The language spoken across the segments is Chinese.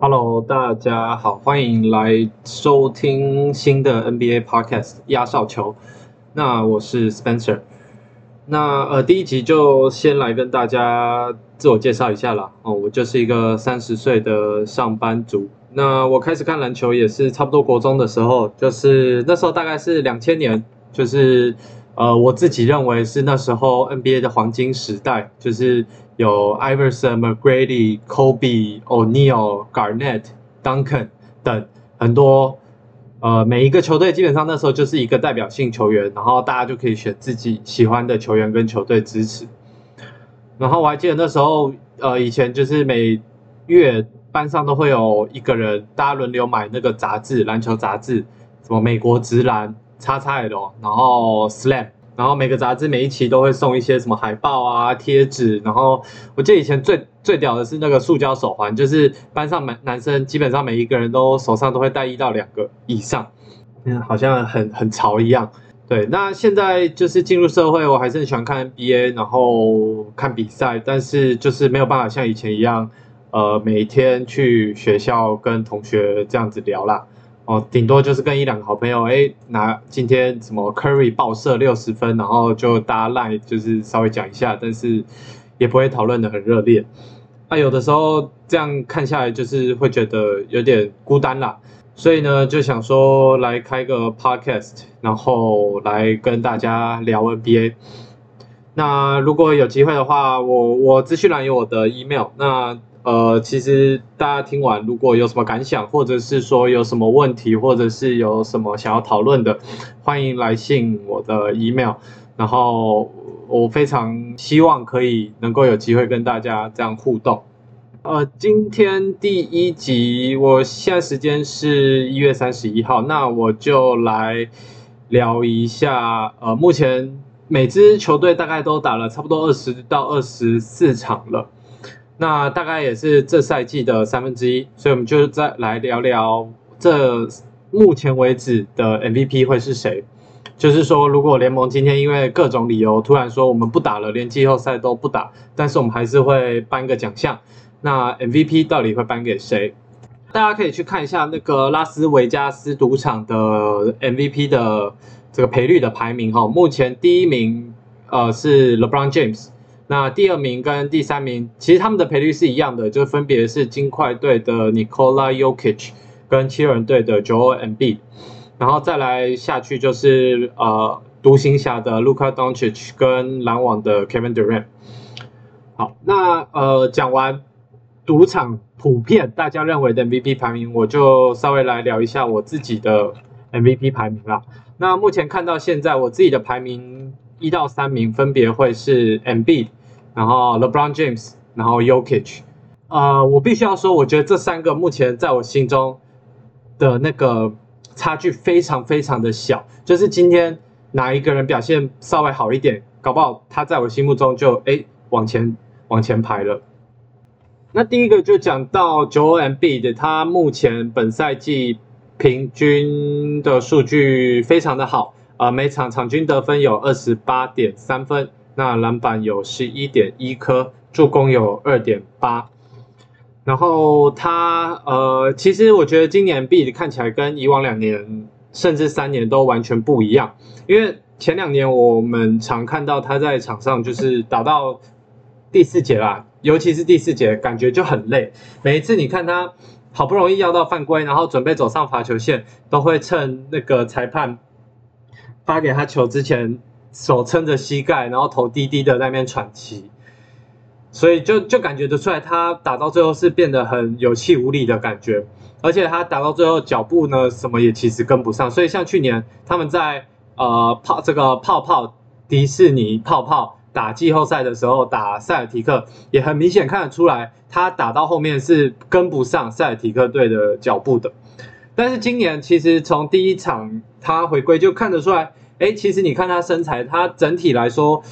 Hello，大家好，欢迎来收听新的 NBA Podcast 压哨球。那我是 Spencer。那呃，第一集就先来跟大家自我介绍一下啦。哦，我就是一个三十岁的上班族。那我开始看篮球也是差不多国中的时候，就是那时候大概是两千年，就是呃，我自己认为是那时候 NBA 的黄金时代，就是有 Iverson、McGrady、Kobe、O'Neal、Garnett、Duncan 等很多。呃，每一个球队基本上那时候就是一个代表性球员，然后大家就可以选自己喜欢的球员跟球队支持。然后我还记得那时候，呃，以前就是每月班上都会有一个人，大家轮流买那个杂志，篮球杂志，什么美国直篮、叉叉 L，然后 Slam，然后每个杂志每一期都会送一些什么海报啊、贴纸。然后我记得以前最最屌的是那个塑胶手环，就是班上男男生基本上每一个人都手上都会带一到两个以上，嗯，好像很很潮一样。对，那现在就是进入社会，我还是很喜欢看 NBA，然后看比赛，但是就是没有办法像以前一样，呃，每天去学校跟同学这样子聊啦。哦，顶多就是跟一两个好朋友，哎，拿今天什么 Curry 爆射六十分，然后就大家赖，就是稍微讲一下，但是也不会讨论的很热烈。那有的时候这样看下来，就是会觉得有点孤单啦。所以呢，就想说来开个 podcast，然后来跟大家聊 NBA。那如果有机会的话，我我资讯栏有我的 email。那呃，其实大家听完如果有什么感想，或者是说有什么问题，或者是有什么想要讨论的，欢迎来信我的 email。然后我非常希望可以能够有机会跟大家这样互动。呃，今天第一集，我现在时间是一月三十一号，那我就来聊一下。呃，目前每支球队大概都打了差不多二十到二十四场了。那大概也是这赛季的三分之一，所以我们就再来聊聊这目前为止的 MVP 会是谁。就是说，如果联盟今天因为各种理由突然说我们不打了，连季后赛都不打，但是我们还是会颁个奖项。那 MVP 到底会颁给谁？大家可以去看一下那个拉斯维加斯赌场的 MVP 的这个赔率的排名哈。目前第一名呃是 LeBron James。那第二名跟第三名，其实他们的赔率是一样的，就分别是金块队的 Nikola Jokic 跟七人队的 Joel Embiid，然后再来下去就是呃独行侠的 Luka Doncic 跟篮网的 Kevin Durant。好，那呃讲完赌场普遍大家认为的 MVP 排名，我就稍微来聊一下我自己的 MVP 排名啦。那目前看到现在我自己的排名一到三名分别会是 Embiid。然后 LeBron James，然后 Yokic，呃，我必须要说，我觉得这三个目前在我心中的那个差距非常非常的小，就是今天哪一个人表现稍微好一点，搞不好他在我心目中就哎往前往前排了。那第一个就讲到 Joel Embiid，他目前本赛季平均的数据非常的好，啊，每场场均得分有二十八点三分。那篮板有十一点一颗，助攻有二点八，然后他呃，其实我觉得今年 B 看起来跟以往两年甚至三年都完全不一样，因为前两年我们常看到他在场上就是打到第四节啦，尤其是第四节感觉就很累，每一次你看他好不容易要到犯规，然后准备走上罚球线，都会趁那个裁判发给他球之前。手撑着膝盖，然后头低低的在那边喘气，所以就就感觉得出来，他打到最后是变得很有气无力的感觉，而且他打到最后脚步呢，什么也其实跟不上。所以像去年他们在呃泡这个泡泡迪士尼泡泡打季后赛的时候，打塞尔提克也很明显看得出来，他打到后面是跟不上塞尔提克队的脚步的。但是今年其实从第一场他回归就看得出来。哎，其实你看他身材，他整体来说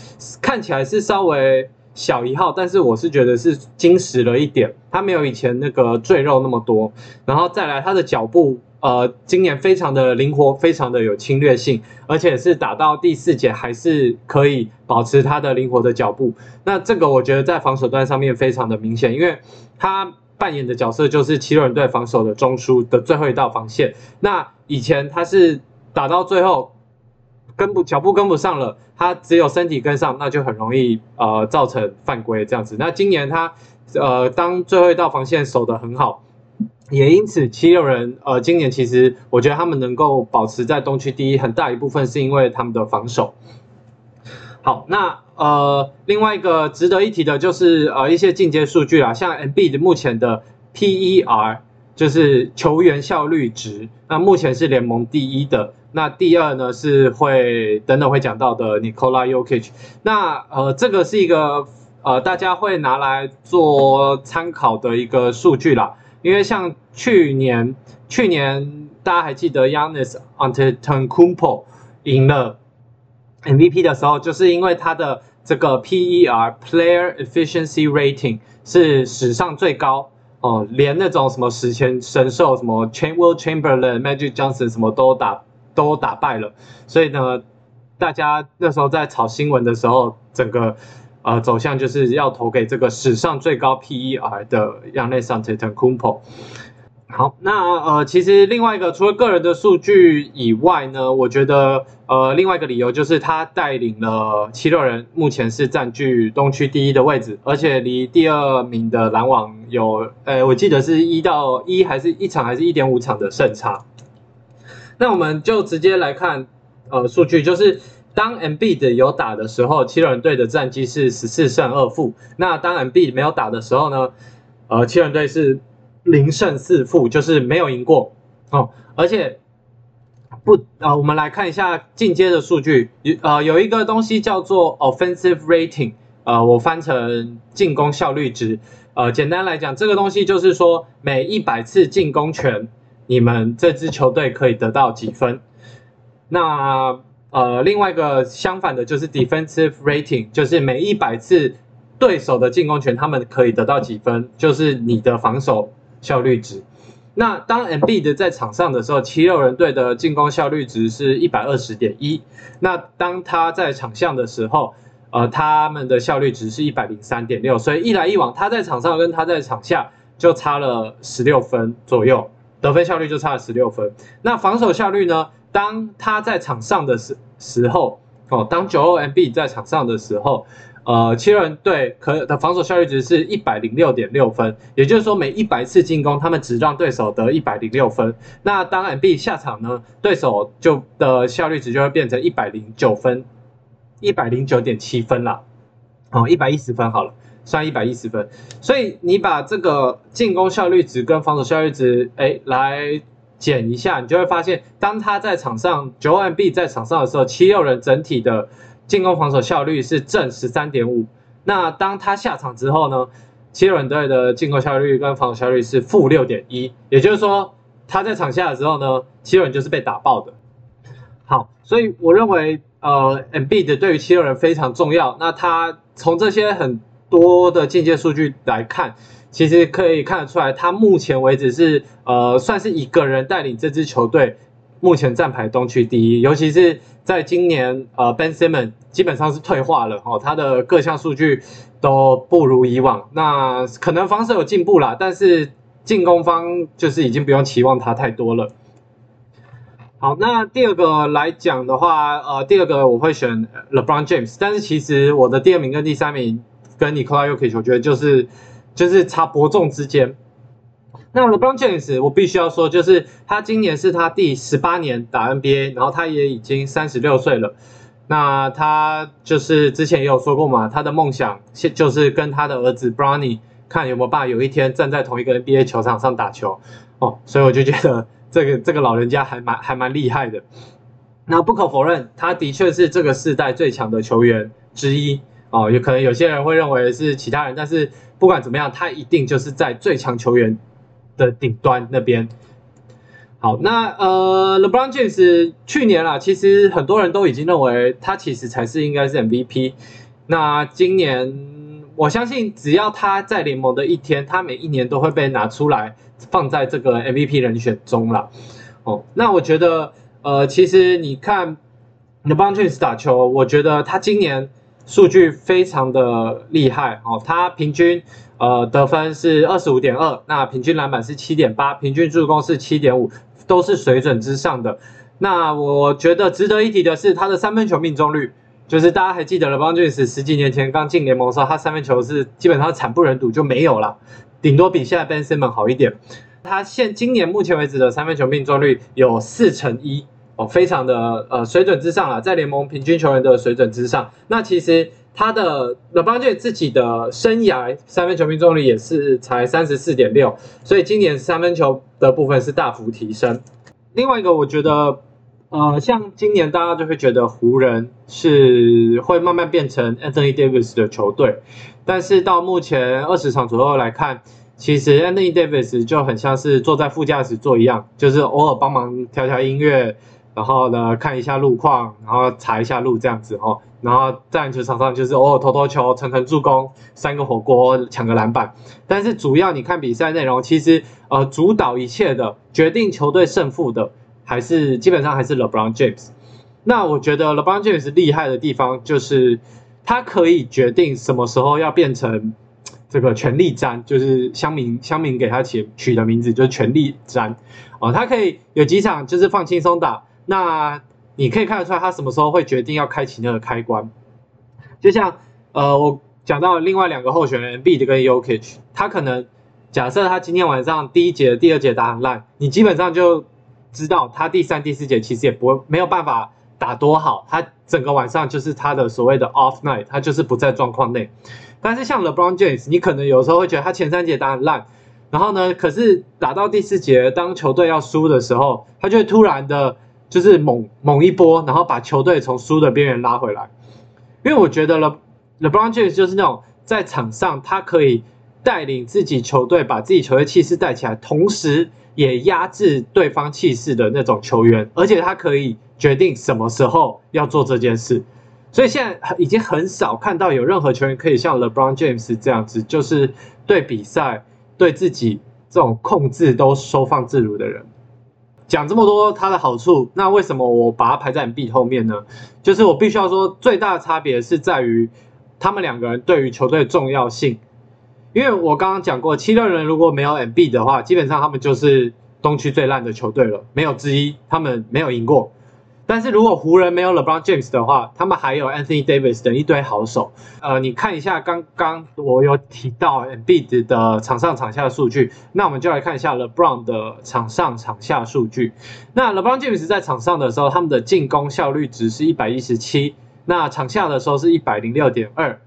看起来是稍微小一号，但是我是觉得是精实了一点，他没有以前那个赘肉那么多。然后再来他的脚步，呃，今年非常的灵活，非常的有侵略性，而且是打到第四节还是可以保持他的灵活的脚步。那这个我觉得在防守端上面非常的明显，因为他扮演的角色就是七六人队防守的中枢的最后一道防线。那以前他是打到最后。跟不脚步跟不上了，他只有身体跟上，那就很容易呃造成犯规这样子。那今年他呃当最后一道防线守得很好，也因此七六人呃今年其实我觉得他们能够保持在东区第一，很大一部分是因为他们的防守。好，那呃另外一个值得一提的就是呃一些进阶数据啦，像 M B 的目前的 P E R 就是球员效率值，那目前是联盟第一的。那第二呢是会等等会讲到的 Nikola y o k i c 那呃这个是一个呃大家会拿来做参考的一个数据啦，因为像去年去年大家还记得 Yanis Antetokounmpo 赢了 MVP 的时候，就是因为他的这个 PER Player Efficiency Rating 是史上最高哦，连那种什么史前神兽什么 CHA Will Chamberlain、Magic Johnson 什么都打。都打败了，所以呢，大家那时候在炒新闻的时候，整个呃走向就是要投给这个史上最高 PER 的 Yanis a n t e t o n k u m p o。好，那呃其实另外一个除了个人的数据以外呢，我觉得呃另外一个理由就是他带领了七六人目前是占据东区第一的位置，而且离第二名的篮网有呃我记得是一到一还是一场还是一点五场的胜差。那我们就直接来看，呃，数据就是当 M B 的有打的时候，七人队的战绩是十四胜二负。那当 M B 没有打的时候呢，呃，七人队是零胜四负，就是没有赢过哦。而且不，呃，我们来看一下进阶的数据，有呃有一个东西叫做 Offensive Rating，呃，我翻成进攻效率值。呃，简单来讲，这个东西就是说每一百次进攻权。你们这支球队可以得到几分？那呃，另外一个相反的就是 defensive rating，就是每一百次对手的进攻权，他们可以得到几分，就是你的防守效率值。那当 M B 的在场上的时候，七六人队的进攻效率值是一百二十点一。那当他在场上的时候，呃，他们的效率值是一百零三点六。所以一来一往，他在场上跟他在场下就差了十六分左右。得分效率就差了十六分。那防守效率呢？当他在场上的时时候，哦，当九二 MB 在场上的时候，呃，七人队可的防守效率值是一百零六点六分。也就是说，每一百次进攻，他们只让对手得一百零六分。那当 MB 下场呢？对手就的效率值就会变成一百零九分，一百零九点七分了。哦，一百一十分好了。算一百一十分，所以你把这个进攻效率值跟防守效率值，哎，来减一下，你就会发现，当他在场上九 M B 在场上的时候，七六人整体的进攻防守效率是正十三点五。那当他下场之后呢，七六人队的进攻效率跟防守效率是负六点一。也就是说，他在场下的时候呢，七六人就是被打爆的。好，所以我认为，呃，M B 的对于七六人非常重要。那他从这些很多的进阶数据来看，其实可以看得出来，他目前为止是呃算是一个人带领这支球队，目前站排东区第一。尤其是在今年，呃，Ben Simmons 基本上是退化了哦，他的各项数据都不如以往。那可能防守有进步啦，但是进攻方就是已经不用期望他太多了。好，那第二个来讲的话，呃，第二个我会选 LeBron James，但是其实我的第二名跟第三名。跟尼 o 拉 Uki，我觉得就是就是差伯仲之间。那 LeBron James，我必须要说，就是他今年是他第十八年打 NBA，然后他也已经三十六岁了。那他就是之前也有说过嘛，他的梦想现就是跟他的儿子 Bronny 看有没有办法有一天站在同一个 NBA 球场上打球哦。所以我就觉得这个这个老人家还蛮还蛮厉害的。那不可否认，他的确是这个世代最强的球员之一。哦，有可能有些人会认为是其他人，但是不管怎么样，他一定就是在最强球员的顶端那边。好，那呃，LeBron James 去年啦，其实很多人都已经认为他其实才是应该是 MVP。那今年我相信只要他在联盟的一天，他每一年都会被拿出来放在这个 MVP 人选中了。哦，那我觉得，呃，其实你看 LeBron James 打球，我觉得他今年数据非常的厉害哦，他平均呃得分是二十五点二，那平均篮板是七点八，平均助攻是七点五，都是水准之上的。那我觉得值得一提的是他的三分球命中率。就是大家还记得了，LeBron James 十几年前刚进联盟的时候，他三分球是基本上惨不忍睹，就没有了，顶多比现在 Ben Simmons 好一点。他现今年目前为止的三分球命中率有四成一哦，非常的呃水准之上了，在联盟平均球员的水准之上。那其实他的 LeBron James 自己的生涯三分球命中率也是才三十四点六，所以今年三分球的部分是大幅提升。另外一个，我觉得。呃，像今年大家就会觉得湖人是会慢慢变成 Anthony Davis 的球队，但是到目前二十场左右来看，其实 Anthony Davis 就很像是坐在副驾驶座一样，就是偶尔帮忙调调音乐，然后呢看一下路况，然后查一下路这样子哦，然后在篮球场上就是偶尔投投球、传传助攻、三个火锅、抢个篮板，但是主要你看比赛内容，其实呃主导一切的、决定球队胜负的。还是基本上还是 LeBron James。那我觉得 LeBron James 厉害的地方就是他可以决定什么时候要变成这个全力战，就是乡民乡民给他起取的名字就是全力战哦。他可以有几场就是放轻松打，那你可以看得出来他什么时候会决定要开启那个开关。就像呃我讲到另外两个候选人 B 的跟 Yokich，他可能假设他今天晚上第一节、第二节打很烂，你基本上就。知道他第三、第四节其实也不会没有办法打多好，他整个晚上就是他的所谓的 off night，他就是不在状况内。但是像 LeBron James，你可能有时候会觉得他前三节打很烂，然后呢，可是打到第四节，当球队要输的时候，他就会突然的，就是猛猛一波，然后把球队从输的边缘拉回来。因为我觉得 Le LeBron James 就是那种在场上他可以带领自己球队，把自己球队气势带起来，同时。也压制对方气势的那种球员，而且他可以决定什么时候要做这件事，所以现在已经很少看到有任何球员可以像 LeBron James 这样子，就是对比赛、对自己这种控制都收放自如的人。讲这么多它的好处，那为什么我把它排在 B 后面呢？就是我必须要说，最大的差别是在于他们两个人对于球队的重要性。因为我刚刚讲过，七六人如果没有 M B 的话，基本上他们就是东区最烂的球队了，没有之一，他们没有赢过。但是如果湖人没有 LeBron James 的话，他们还有 Anthony Davis 等一堆好手。呃，你看一下刚刚我有提到 M B 的场上场下数据，那我们就来看一下 LeBron 的场上场下数据。那 LeBron James 在场上的时候，他们的进攻效率值是一百一十七，那场下的时候是一百零六点二，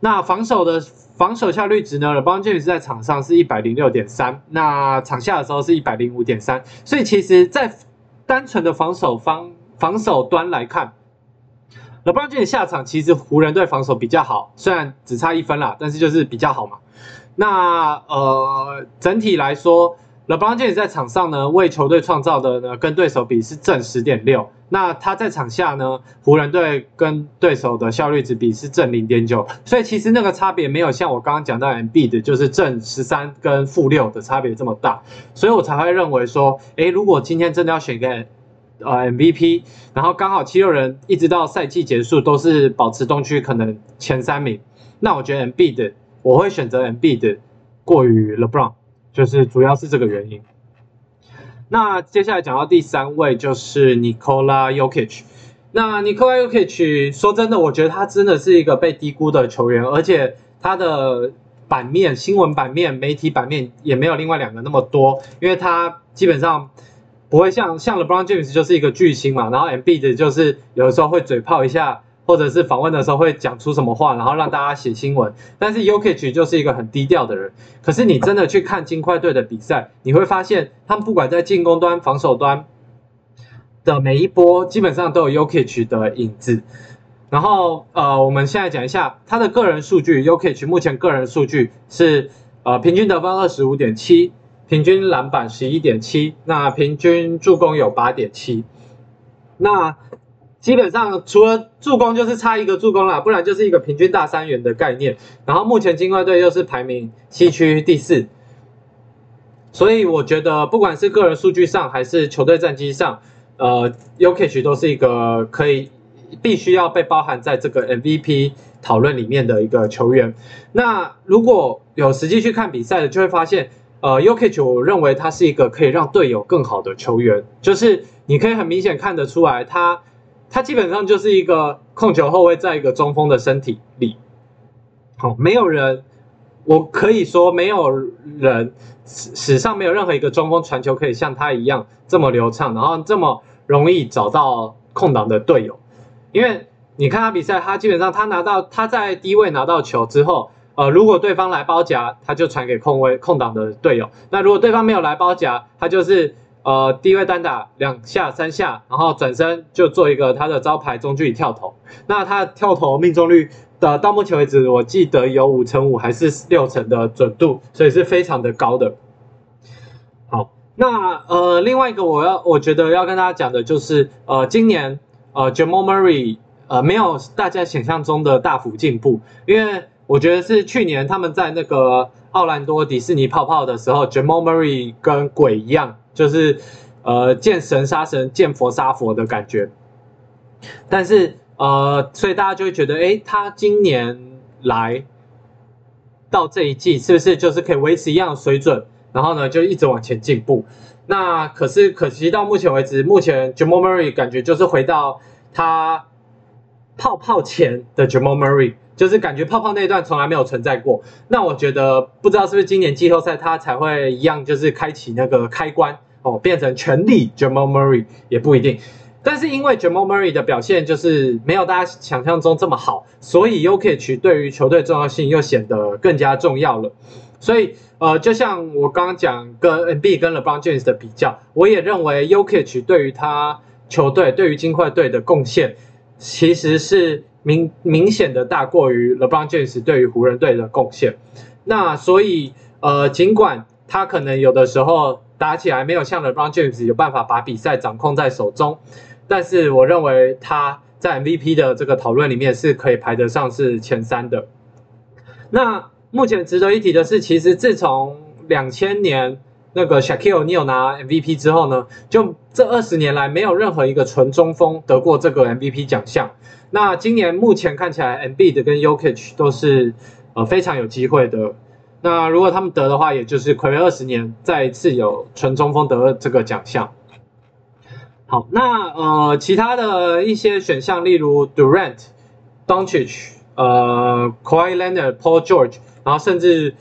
那防守的。防守效率值呢？LeBron James 在场上是一百零六点三，那场下的时候是一百零五点三。所以其实，在单纯的防守方防守端来看，LeBron James 下场其实湖人队防守比较好，虽然只差一分啦，但是就是比较好嘛。那呃，整体来说。LeBron James 在场上呢，为球队创造的呢，跟对手比是正十点六。那他在场下呢，湖人队跟对手的效率值比是正零点九。所以其实那个差别没有像我刚刚讲到 M B 的，就是正十三跟负六的差别这么大。所以我才会认为说，诶，如果今天真的要选一个呃 MVP，然后刚好七六人一直到赛季结束都是保持东区可能前三名，那我觉得 M B 的我会选择 M B 的过于 LeBron。就是主要是这个原因。那接下来讲到第三位就是 Nikola Jokic。那 Nikola Jokic 说真的，我觉得他真的是一个被低估的球员，而且他的版面、新闻版面、媒体版面也没有另外两个那么多，因为他基本上不会像像 LeBron James 就是一个巨星嘛，然后 MB 的就是有的时候会嘴炮一下。或者是访问的时候会讲出什么话，然后让大家写新闻。但是 Yokich 就是一个很低调的人。可是你真的去看金块队的比赛，你会发现他们不管在进攻端、防守端的每一波，基本上都有 Yokich 的影子。然后呃，我们现在讲一下他的个人数据。Yokich 目前个人数据是呃平均得分二十五点七，平均篮板十一点七，那平均助攻有八点七。那基本上除了助攻就是差一个助攻啦，不然就是一个平均大三元的概念。然后目前金块队又是排名西区第四，所以我觉得不管是个人数据上还是球队战绩上，呃 u k i 都是一个可以必须要被包含在这个 MVP 讨论里面的一个球员。那如果有实际去看比赛的，就会发现，呃 u k i 我认为他是一个可以让队友更好的球员，就是你可以很明显看得出来他。他基本上就是一个控球后卫，在一个中锋的身体里，好，没有人，我可以说没有人史史上没有任何一个中锋传球可以像他一样这么流畅，然后这么容易找到空档的队友。因为你看他比赛，他基本上他拿到他在低位拿到球之后，呃，如果对方来包夹，他就传给空位空档的队友。那如果对方没有来包夹，他就是。呃，低位单打两下三下，然后转身就做一个他的招牌中距离跳投。那他跳投命中率的到目前为止，我记得有五成五还是六成的准度，所以是非常的高的。好，那呃另外一个我要我觉得要跟大家讲的就是，呃今年呃 Jamal Murray 呃没有大家想象中的大幅进步，因为我觉得是去年他们在那个奥兰多迪士尼泡泡的时候，Jamal Murray 跟鬼一样。就是，呃，见神杀神，见佛杀佛的感觉。但是，呃，所以大家就会觉得，哎，他今年来到这一季，是不是就是可以维持一样的水准？然后呢，就一直往前进步。那可是可惜到目前为止，目前 Jamal Murray 感觉就是回到他泡泡前的 Jamal Murray。就是感觉泡泡那一段从来没有存在过，那我觉得不知道是不是今年季后赛他才会一样，就是开启那个开关哦，变成全力 Jamal Murray 也不一定。但是因为 Jamal Murray 的表现就是没有大家想象中这么好，所以 Ukich 对于球队重要性又显得更加重要了。所以呃，就像我刚刚讲跟 NB 跟 LeBron James 的比较，我也认为 Ukich 对于他球队对于金块队的贡献其实是。明明显的大过于 LeBron James 对于湖人队的贡献，那所以呃，尽管他可能有的时候打起来没有像 LeBron James 有办法把比赛掌控在手中，但是我认为他在 MVP 的这个讨论里面是可以排得上是前三的。那目前值得一提的是，其实自从两千年那个 Shaquille O'Neal 拿 MVP 之后呢，就这二十年来没有任何一个纯中锋得过这个 MVP 奖项。那今年目前看起来 m b 的跟 y o k i c 都是呃非常有机会的。那如果他们得的话，也就是暌违二十年再一次有纯中锋得这个奖项。好，那呃其他的一些选项，例如 Durant、Doncic、呃 Kawhi Leonard、Paul George，然后甚至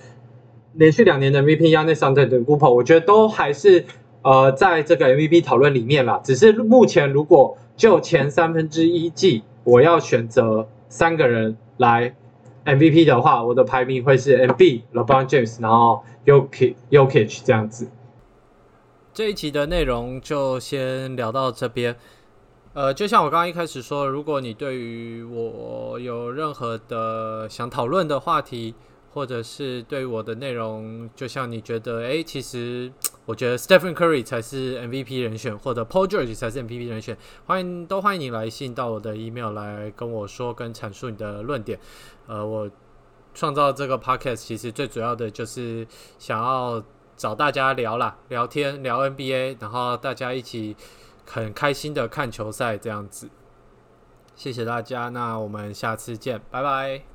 连续两年的 MVP Yanis a n t e t o k u p o 我觉得都还是呃在这个 MVP 讨论里面啦。只是目前如果就前三分之一季。我要选择三个人来 MVP 的话，我的排名会是 MB、LeBron James，然后 Yoki、Yoki 这样子。这一集的内容就先聊到这边。呃，就像我刚刚一开始说，如果你对于我有任何的想讨论的话题，或者是对我的内容，就像你觉得，哎，其实。我觉得 Stephen Curry 才是 MVP 人选，或者 Paul George 才是 MVP 人选。欢迎都欢迎你来信到我的 email 来跟我说，跟阐述你的论点。呃，我创造这个 podcast 其实最主要的就是想要找大家聊啦，聊天聊 NBA，然后大家一起很开心的看球赛这样子。谢谢大家，那我们下次见，拜拜。